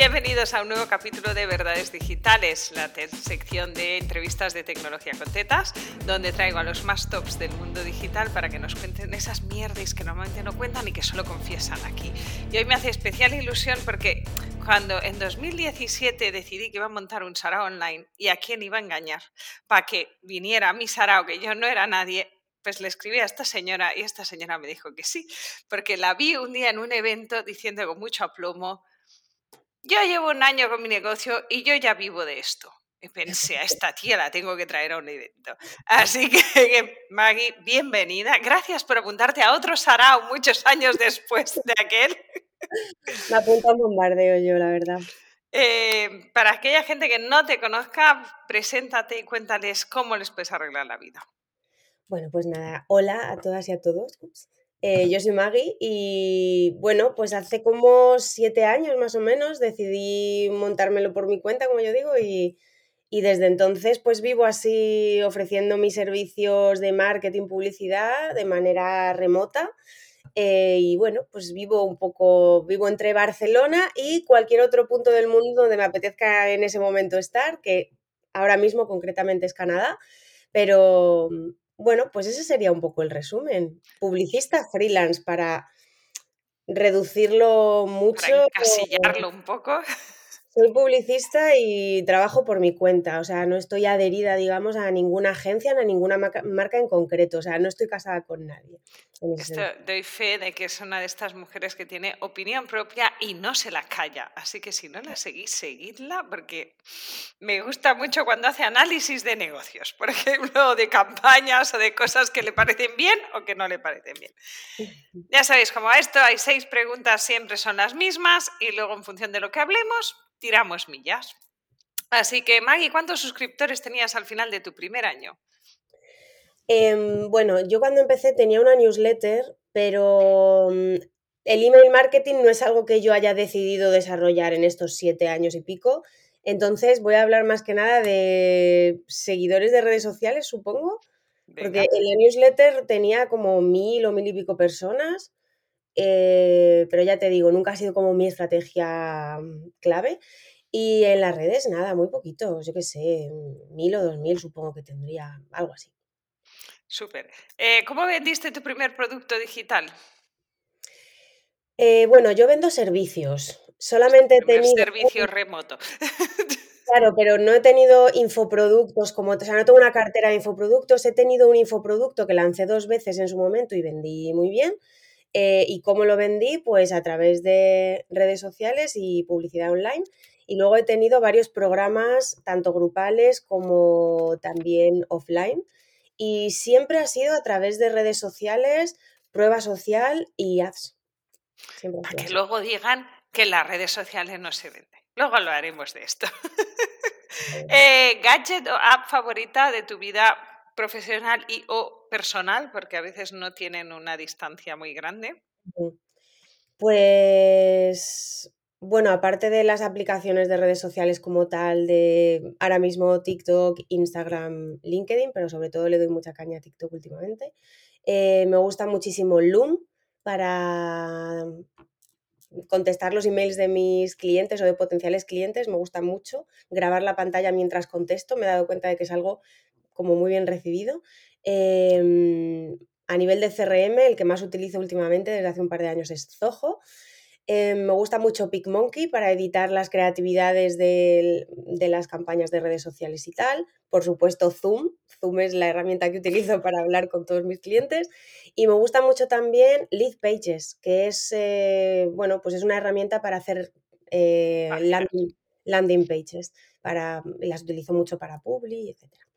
Bienvenidos a un nuevo capítulo de Verdades Digitales, la sección de entrevistas de tecnología con tetas, donde traigo a los más tops del mundo digital para que nos cuenten esas mierdas que normalmente no cuentan y que solo confiesan aquí. Y hoy me hace especial ilusión porque cuando en 2017 decidí que iba a montar un sarao online y a quién iba a engañar para que viniera mi sarao, que yo no era nadie, pues le escribí a esta señora y esta señora me dijo que sí, porque la vi un día en un evento diciendo con mucho aplomo, yo llevo un año con mi negocio y yo ya vivo de esto. Y pensé, a esta tía la tengo que traer a un evento. Así que, Maggie, bienvenida. Gracias por apuntarte a otro sarao muchos años después de aquel. Me apunto a bombardeo yo, la verdad. Eh, para aquella gente que no te conozca, preséntate y cuéntales cómo les puedes arreglar la vida. Bueno, pues nada, hola a todas y a todos. Eh, yo soy Maggie y bueno, pues hace como siete años más o menos decidí montármelo por mi cuenta, como yo digo, y, desde entonces pues vivo así ofreciendo mis servicios de marketing, publicidad de manera remota. Eh, y bueno, pues vivo un poco, vivo entre Barcelona y cualquier otro punto del mundo donde me apetezca en ese momento estar, que ahora mismo concretamente es Canadá, pero, bueno, pues ese sería un poco el resumen. Publicista freelance para reducirlo mucho. Para encasillarlo un poco. Soy publicista y trabajo por mi cuenta, o sea, no estoy adherida, digamos, a ninguna agencia, ni a ninguna marca en concreto, o sea, no estoy casada con nadie. Esto doy fe de que es una de estas mujeres que tiene opinión propia y no se la calla, así que si no la seguís, seguidla, porque me gusta mucho cuando hace análisis de negocios, por ejemplo, de campañas o de cosas que le parecen bien o que no le parecen bien. Ya sabéis, como a esto hay seis preguntas, siempre son las mismas y luego en función de lo que hablemos, tiramos millas. Así que, Maggie, ¿cuántos suscriptores tenías al final de tu primer año? Em, bueno, yo cuando empecé tenía una newsletter, pero mm, el email marketing no es algo que yo haya decidido desarrollar en estos siete años y pico. Entonces voy a hablar más que nada de seguidores de redes sociales, supongo. Porque en la newsletter tenía como mil o mil y pico personas eh, pero ya te digo, nunca ha sido como mi estrategia mm, clave. Y en las redes, nada, muy poquito, yo qué sé, mil o dos mil supongo que tendría, algo así. Súper. Eh, ¿Cómo vendiste tu primer producto digital? Eh, bueno, yo vendo servicios. Solamente he tenido. Servicio remoto. Claro, pero no he tenido infoproductos como, o sea, no tengo una cartera de infoproductos, he tenido un infoproducto que lancé dos veces en su momento y vendí muy bien, eh, ¿Y cómo lo vendí? Pues a través de redes sociales y publicidad online. Y luego he tenido varios programas, tanto grupales como también offline. Y siempre ha sido a través de redes sociales, prueba social y ads. Para que luego digan que las redes sociales no se venden. Luego hablaremos de esto. eh, ¿Gadget o app favorita de tu vida profesional y o personal, porque a veces no tienen una distancia muy grande? Pues bueno, aparte de las aplicaciones de redes sociales como tal, de ahora mismo TikTok, Instagram, LinkedIn, pero sobre todo le doy mucha caña a TikTok últimamente, eh, me gusta muchísimo Loom para contestar los emails de mis clientes o de potenciales clientes, me gusta mucho grabar la pantalla mientras contesto, me he dado cuenta de que es algo como muy bien recibido. Em, a nivel de CRM, el que más utilizo últimamente desde hace un par de años es Zoho. Em, me gusta mucho PicMonkey para editar las creatividades de, las campañas de redes sociales y tal. Por supuesto, Zoom. Zoom es la herramienta que utilizo para hablar con todos mis clientes. Y me gusta mucho también Lead Pages, que es, eh, bueno, pues es una herramienta para hacer eh, landing, landing, pages. Para, las utilizo mucho para Publi, etcétera.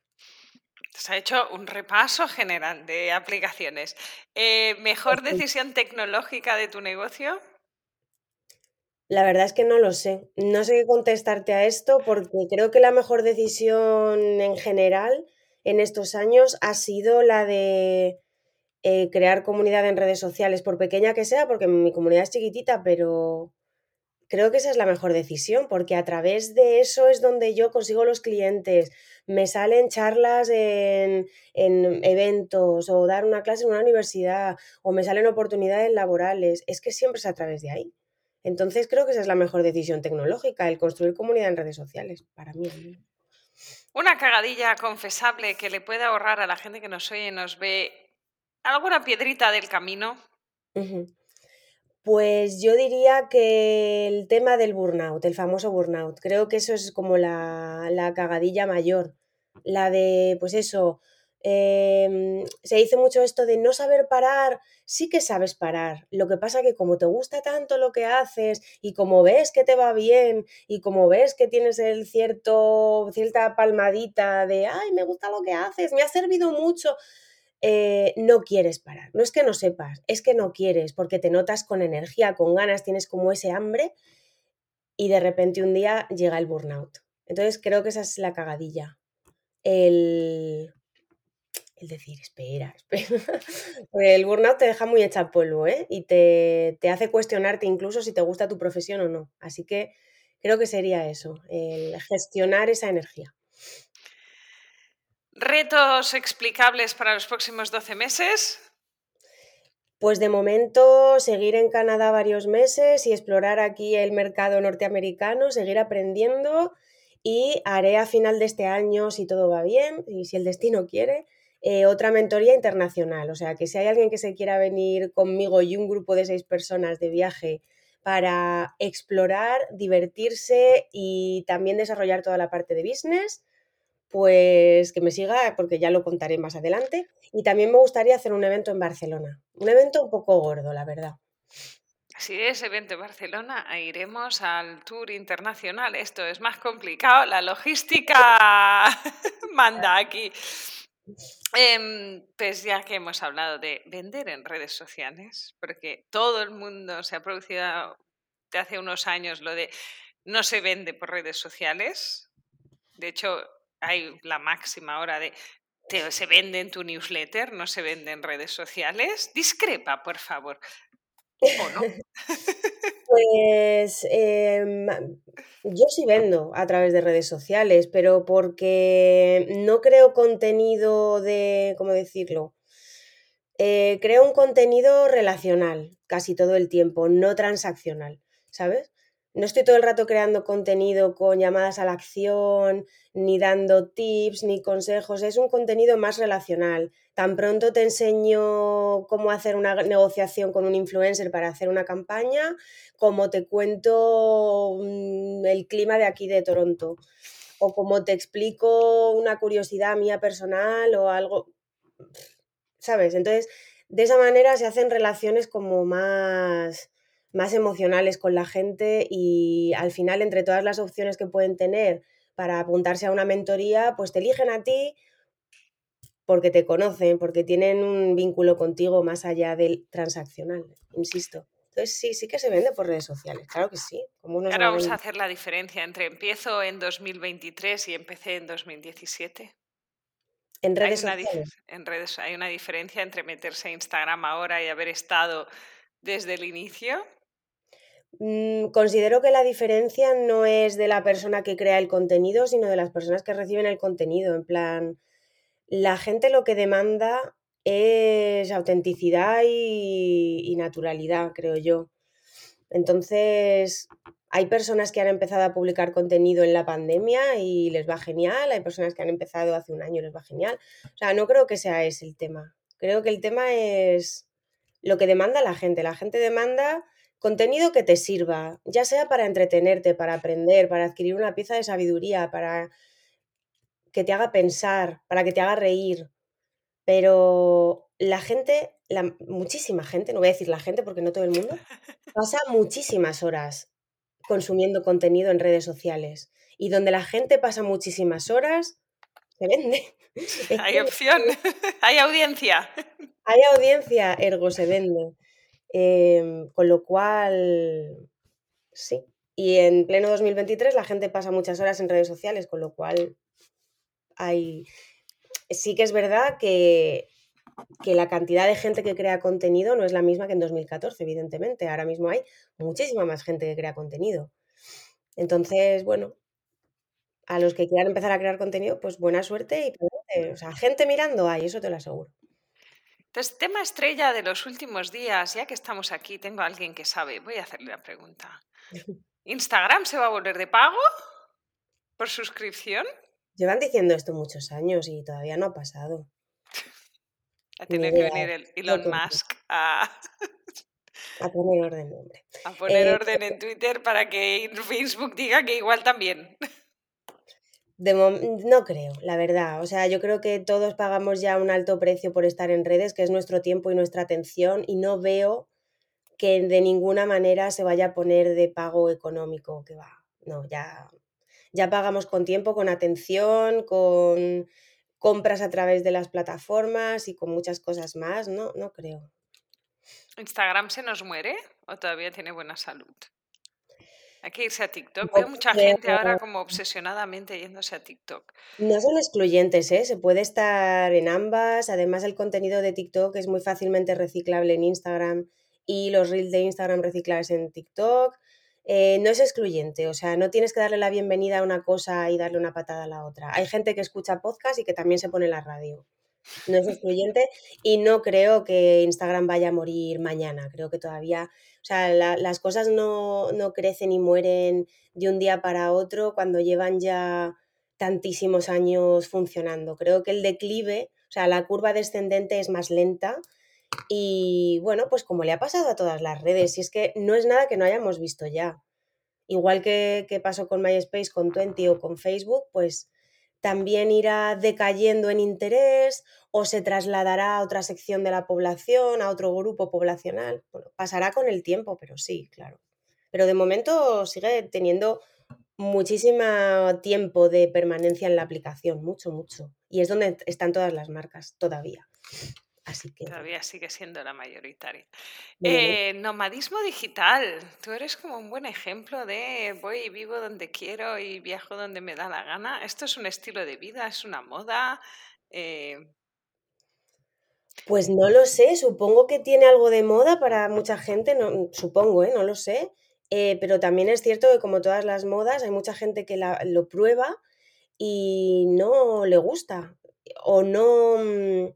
Se ha hecho un repaso general de aplicaciones. Eh, ¿Mejor decisión tecnológica de tu negocio? La verdad es que no lo sé. No sé qué contestarte a esto porque creo que la mejor decisión en general en estos años ha sido la de eh, crear comunidad en redes sociales, por pequeña que sea, porque mi comunidad es chiquitita, pero creo que esa es la mejor decisión, porque a través de eso es donde yo consigo los clientes, me salen charlas en, eventos o dar una clase en una universidad o me salen oportunidades laborales, es que siempre es a través de ahí. Entonces creo que esa es la mejor decisión tecnológica, el construir comunidad en redes sociales, para mí. Una cagadilla confesable que le pueda ahorrar a la gente que nos oye y nos ve alguna piedrita del camino. Pues yo diría que el tema del burnout, el famoso burnout, creo que eso es como la, la cagadilla mayor. La de, pues eso, em, se dice mucho esto de no saber parar, sí que sabes parar. Lo que pasa que como te gusta tanto lo que haces y como ves que te va bien y como ves que tienes el cierto, cierta palmadita de, ay, me gusta lo que haces, me ha servido mucho, eh, no quieres parar. No es que no sepas, es que no quieres, porque te notas con energía, con ganas, tienes como ese hambre y de repente un día llega el burnout. Entonces creo que esa es la cagadilla. El, el decir, espera, espera. el burnout te deja muy hecha polvo, ¿eh? Y te, te, hace cuestionarte incluso si te gusta tu profesión o no. Así que creo que sería eso, el gestionar esa energía. ¿Retos explicables para los próximos 12 meses? Pues de momento seguir en Canadá varios meses y explorar aquí el mercado norteamericano, seguir aprendiendo y haré a final de este año, si todo va bien y si el destino quiere, eh, otra mentoría internacional. O sea que si hay alguien que se quiera venir conmigo y un grupo de seis personas de viaje para explorar, divertirse y también desarrollar toda la parte de business, pues que me siga porque ya lo contaré más adelante. Y también me gustaría hacer un evento en Barcelona, un evento un poco gordo, la verdad. Si es evento en Barcelona, iremos al tour internacional. Esto es más complicado, la logística manda aquí. Em, pues ya que hemos hablado de vender en redes sociales, porque todo el mundo se ha producido de hace unos años lo de no se vende por redes sociales. De hecho, hay la máxima hora de se vende en tu newsletter, no se vende en redes sociales. Discrepa, por favor. ¿O no? Pues em, yo sí vendo a través de redes sociales, pero porque no creo contenido de, ¿cómo decirlo? Eh, creo un contenido relacional casi todo el tiempo, no transaccional, ¿sabes? No estoy todo el rato creando contenido con llamadas a la acción, ni dando tips, ni consejos, es un contenido más relacional. Tan pronto te enseño cómo hacer una negociación con un influencer para hacer una campaña, como te cuento mm, el clima de aquí de Toronto, o como te explico una curiosidad mía personal o algo, ¿sabes? Entonces, de esa manera se hacen relaciones como más más emocionales con la gente y al final entre todas las opciones que pueden tener para apuntarse a una mentoría, pues te eligen a ti porque te conocen, porque tienen un vínculo contigo más allá del transaccional, insisto. Entonces sí, sí que se vende por redes sociales, claro que sí. Ahora vamos a hacer la diferencia entre empiezo en 2023 y empecé en 2017. En redes sociales. En redes hay una diferencia entre meterse a Instagram ahora y haber estado desde el inicio. Mm, considero que la diferencia no es de la persona que crea el contenido, sino de las personas que reciben el contenido. En plan, la gente lo que demanda es autenticidad y, naturalidad, creo yo. Entonces, hay personas que han empezado a publicar contenido en la pandemia y les va genial, hay personas que han empezado hace un año y les va genial. O sea, no creo que sea ese el tema. Creo que el tema es lo que demanda la gente. La gente demanda Contenido que te sirva, ya sea para entretenerte, para aprender, para adquirir una pieza de sabiduría, para que te haga pensar, para que te haga reír. Pero la gente, la, muchísima gente, no voy a decir la gente porque no todo el mundo, pasa muchísimas horas consumiendo contenido en redes sociales. Y donde la gente pasa muchísimas horas, se vende. Hay opción, hay audiencia. Hay audiencia, ergo se vende. Em, con lo cual, sí. Y en pleno 2023 la gente pasa muchas horas en redes sociales, con lo cual hay... Sí que es verdad que, que la cantidad de gente que crea contenido no es la misma que en 2014, evidentemente. Ahora mismo hay muchísima más gente que crea contenido. Entonces, bueno, a los que quieran empezar a crear contenido, pues buena suerte y o sea, gente mirando hay, eso te lo aseguro. Entonces, tema estrella de los últimos días, ya que estamos aquí, tengo a alguien que sabe, voy a hacerle la pregunta. ¿Instagram se va a volver de pago por suscripción? Llevan diciendo esto muchos años y todavía no ha pasado. A tener que venir el Elon Musk a... a poner orden, hombre. A poner eh, orden en Twitter para que Facebook diga que igual también. No creo, la verdad. O sea, yo creo que todos pagamos ya un alto precio por estar en redes, que es nuestro tiempo y nuestra atención, y no veo que de ninguna manera se vaya a poner de pago económico, que va. No, ya, ya pagamos con tiempo, con atención, con compras a través de las plataformas y con muchas cosas más, no, no creo. ¿Instagram se nos muere o todavía tiene buena salud? Hay que irse a TikTok. Veo mucha gente ahora como obsesionadamente yéndose a TikTok. No son excluyentes, ¿eh? Se puede estar en ambas. Además, el contenido de TikTok es muy fácilmente reciclable en Instagram y los reels de Instagram reciclables en TikTok. Eh, no es excluyente, o sea, no tienes que darle la bienvenida a una cosa y darle una patada a la otra. Hay gente que escucha podcast y que también se pone la radio. No es excluyente y no creo que Instagram vaya a morir mañana. Creo que todavía, o sea, las cosas no, crecen y mueren de un día para otro cuando llevan ya tantísimos años funcionando. Creo que el declive, o sea, la curva descendente es más lenta y bueno, pues como le ha pasado a todas las redes, y es que no es nada que no hayamos visto ya. Igual que, que pasó con MySpace, con Twenty o con Facebook, pues también irá decayendo en interés o se trasladará a otra sección de la población, a otro grupo poblacional. Bueno, pasará con el tiempo, pero sí, claro. Pero de momento sigue teniendo muchísimo tiempo de permanencia en la aplicación, mucho, mucho. Y es donde están todas las marcas todavía. Así que... Todavía sigue siendo la mayoritaria. Eh, nomadismo digital. Tú eres como un buen ejemplo de voy y vivo donde quiero y viajo donde me da la gana. ¿Esto es un estilo de vida? ¿Es una moda? Eh, pues no lo sé, supongo que tiene algo de moda para mucha gente, no, supongo, ¿eh? no lo sé. pero también es cierto que como todas las modas, hay mucha gente que lo prueba y no le gusta o no mm,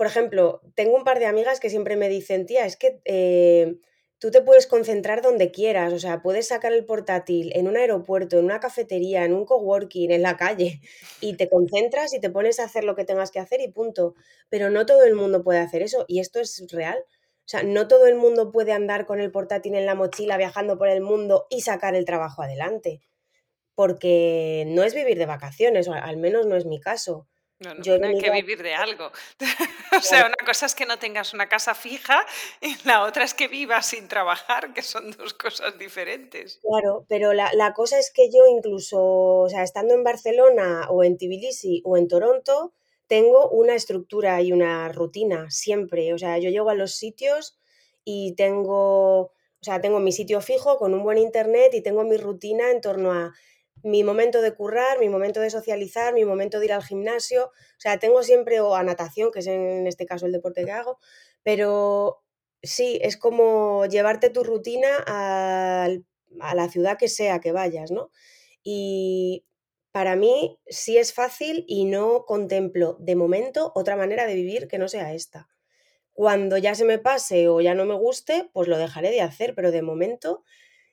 por ejemplo, tengo un par de amigas que siempre me dicen, tía, es que eh, tú te puedes concentrar donde quieras, o sea, puedes sacar el portátil en un aeropuerto, en una cafetería, en un coworking, en la calle, y te concentras y te pones a hacer lo que tengas que hacer y punto. Pero no todo el mundo puede hacer eso, y esto es real. O sea, no todo el mundo puede andar con el portátil en la mochila viajando por el mundo y sacar el trabajo adelante. Porque no es vivir de vacaciones, o al menos no es mi caso. No, no, hay que vivir de algo. o sea, una cosa es que no tengas una casa fija y la otra es que vivas sin trabajar, que son dos cosas diferentes. Claro, pero la, la cosa es que yo incluso, o sea, estando en Barcelona o en Tbilisi o en Toronto, tengo una estructura y una rutina siempre. O sea, yo llego a los sitios y tengo, o sea, tengo mi sitio fijo con un buen internet y tengo mi rutina en torno a mi momento de currar, mi momento de socializar, mi momento de ir al gimnasio. O sea, tengo siempre, o a natación, que es en este caso el deporte que hago, pero sí, es como llevarte tu rutina a, a la ciudad que sea que vayas, ¿no? Y para mí sí es fácil y no contemplo de momento otra manera de vivir que no sea esta. Cuando ya se me pase o ya no me guste, pues lo dejaré de hacer, pero de momento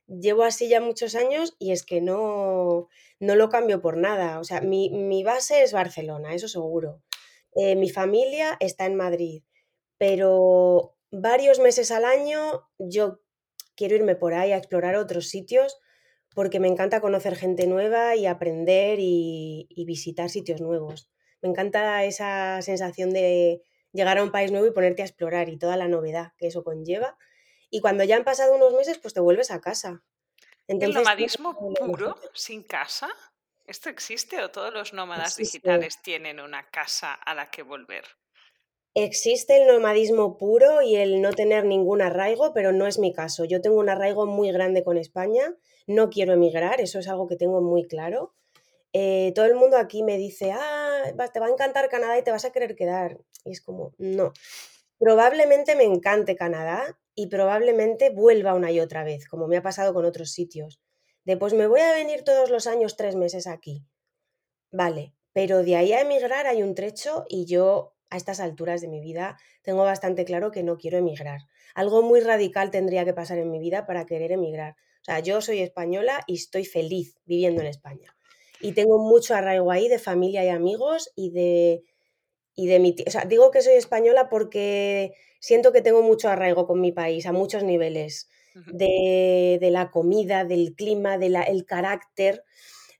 llevo así ya muchos años y es que no, no lo cambio por nada. O sea, mi, base es Barcelona, eso seguro. Eh, mi familia está en Madrid, pero varios meses al año yo quiero irme por ahí a explorar otros sitios porque me encanta conocer gente nueva y aprender y visitar sitios nuevos. Me encanta esa sensación de llegar a un país nuevo y ponerte a explorar y toda la novedad que eso conlleva y cuando ya han pasado unos meses, pues te vuelves a casa. ¿El nomadismo puro, sin casa? ¿Esto existe o todos los nómadas digitales tienen una casa a la que volver? Existe el nomadismo puro y el no tener ningún arraigo, pero no es mi caso. Yo tengo un arraigo muy grande con España, no quiero emigrar, eso es algo que tengo muy claro. Eh, todo el mundo aquí me dice, ah, te va a encantar Canadá y te vas a querer quedar. Y es como, no. Probablemente me encante Canadá y probablemente vuelva una y otra vez, como me ha pasado con otros sitios. De pues me voy a venir todos los años tres meses aquí. Vale, pero de ahí a emigrar hay un trecho y yo a estas alturas de mi vida tengo bastante claro que no quiero emigrar. Algo muy radical tendría que pasar en mi vida para querer emigrar. O sea, yo soy española y estoy feliz viviendo en España. Y tengo mucho arraigo ahí de familia y amigos y de, y de mi... O sea, digo que soy española porque siento que tengo mucho arraigo con mi país a muchos niveles. De, de, la comida, del clima, del el carácter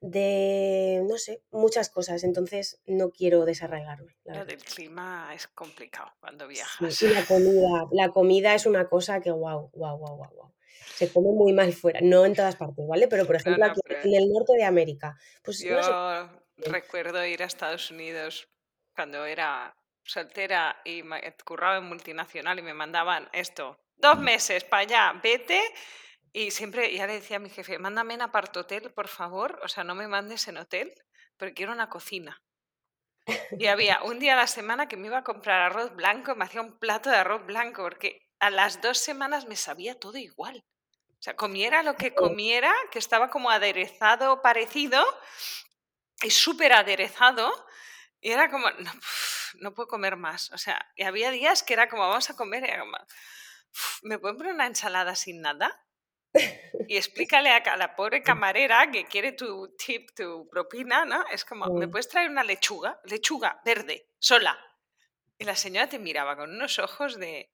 de, no sé, muchas cosas. Entonces no quiero desarraigarme. Lo del clima es complicado cuando viajas. y la comida, la comida es una cosa que, wow, wow, wow, wow, wow. Se come muy mal fuera, no en todas partes, ¿vale? Pero por ejemplo aquí en el norte de América. Pues, yo recuerdo ir a Estados Unidos cuando era soltera y curraba en multinacional y me mandaban esto, dos meses para allá, vete y siempre, ya le decía a mi jefe, mándame en apartotel, por favor, o sea, no me mandes en hotel, porque quiero una cocina. Y había un día a la semana que me iba a comprar arroz blanco, me hacía un plato de arroz blanco, porque a las dos semanas me sabía todo igual. O sea, comiera lo que comiera, que estaba como aderezado, parecido, y súper aderezado, y era como, no, no, puedo comer más. O sea, y había días que era como, vamos a comer, y era como, ¿me pueden poner una ensalada sin nada? y explícale a la pobre camarera que quiere tu tip, tu propina, ¿no? Es como, ¿me puedes traer una lechuga? Lechuga verde, sola. Y la señora te miraba con unos ojos de,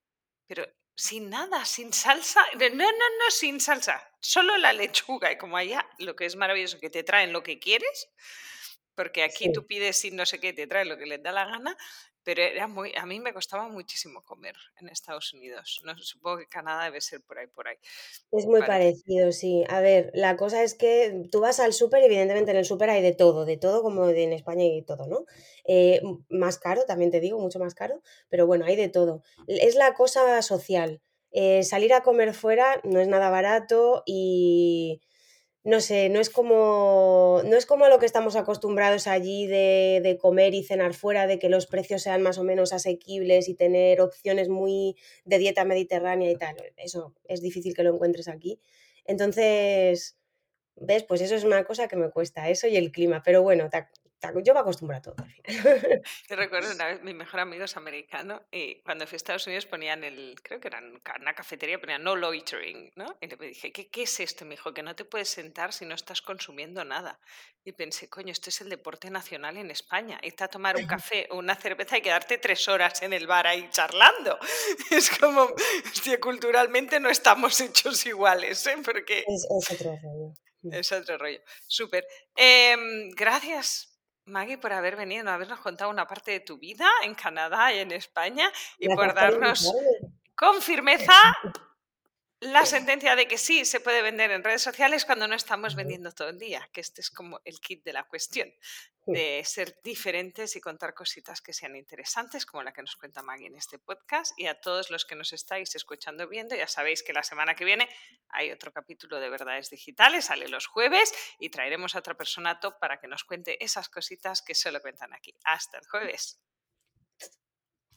pero sin nada, sin salsa. No, no, no, sin salsa, solo la lechuga. Y como allá, lo que es maravilloso, que te traen lo que quieres, porque aquí tú pides sin no sé qué, te traen lo que les da la gana, pero era muy, a mí me costaba muchísimo comer en Estados Unidos. No, supongo que Canadá debe ser por ahí, por ahí. Es muy parecido, sí. A ver, la cosa es que tú vas al súper, evidentemente en el súper hay de todo, de todo como en España y todo, ¿no? Eh, más caro, también te digo, mucho más caro, pero bueno, hay de todo. Es la cosa social. Eh, salir a comer fuera no es nada barato y no sé, no es como, no es como lo que estamos acostumbrados allí de, de, comer y cenar fuera, de que los precios sean más o menos asequibles y tener opciones muy de dieta mediterránea y tal. Eso es difícil que lo encuentres aquí. Entonces, ¿ves? Pues eso es una cosa que me cuesta, eso y el clima. Pero bueno, yo me acostumbro a todo al final. Yo recuerdo una vez, mi mejor amigo es americano y cuando fui a Estados Unidos ponían el, creo que era una cafetería, ponían no loitering, ¿no? Y le dije, ¿qué, qué es esto? Me dijo, que no te puedes sentar si no estás consumiendo nada. Y pensé, coño, esto es el deporte nacional en España. Irte a tomar un café o una cerveza y quedarte tres horas en el bar ahí charlando. Es como, hostia, culturalmente no estamos hechos iguales, ¿eh? Porque... Es, otro rollo. Es otro rollo. Súper. Em, gracias Maggie, por haber venido, habernos contado una parte de tu vida en Canadá y en España y por darnos con firmeza la sentencia de que sí se puede vender en redes sociales cuando no estamos vendiendo todo el día, que este es como el kit de la cuestión, de ser diferentes y contar cositas que sean interesantes, como la que nos cuenta Maggie en este podcast. Y a todos los que nos estáis escuchando viendo, ya sabéis que la semana que viene hay otro capítulo de Verdades Digitales, sale los jueves y traeremos a otra persona top para que nos cuente esas cositas que solo cuentan aquí. Hasta el jueves.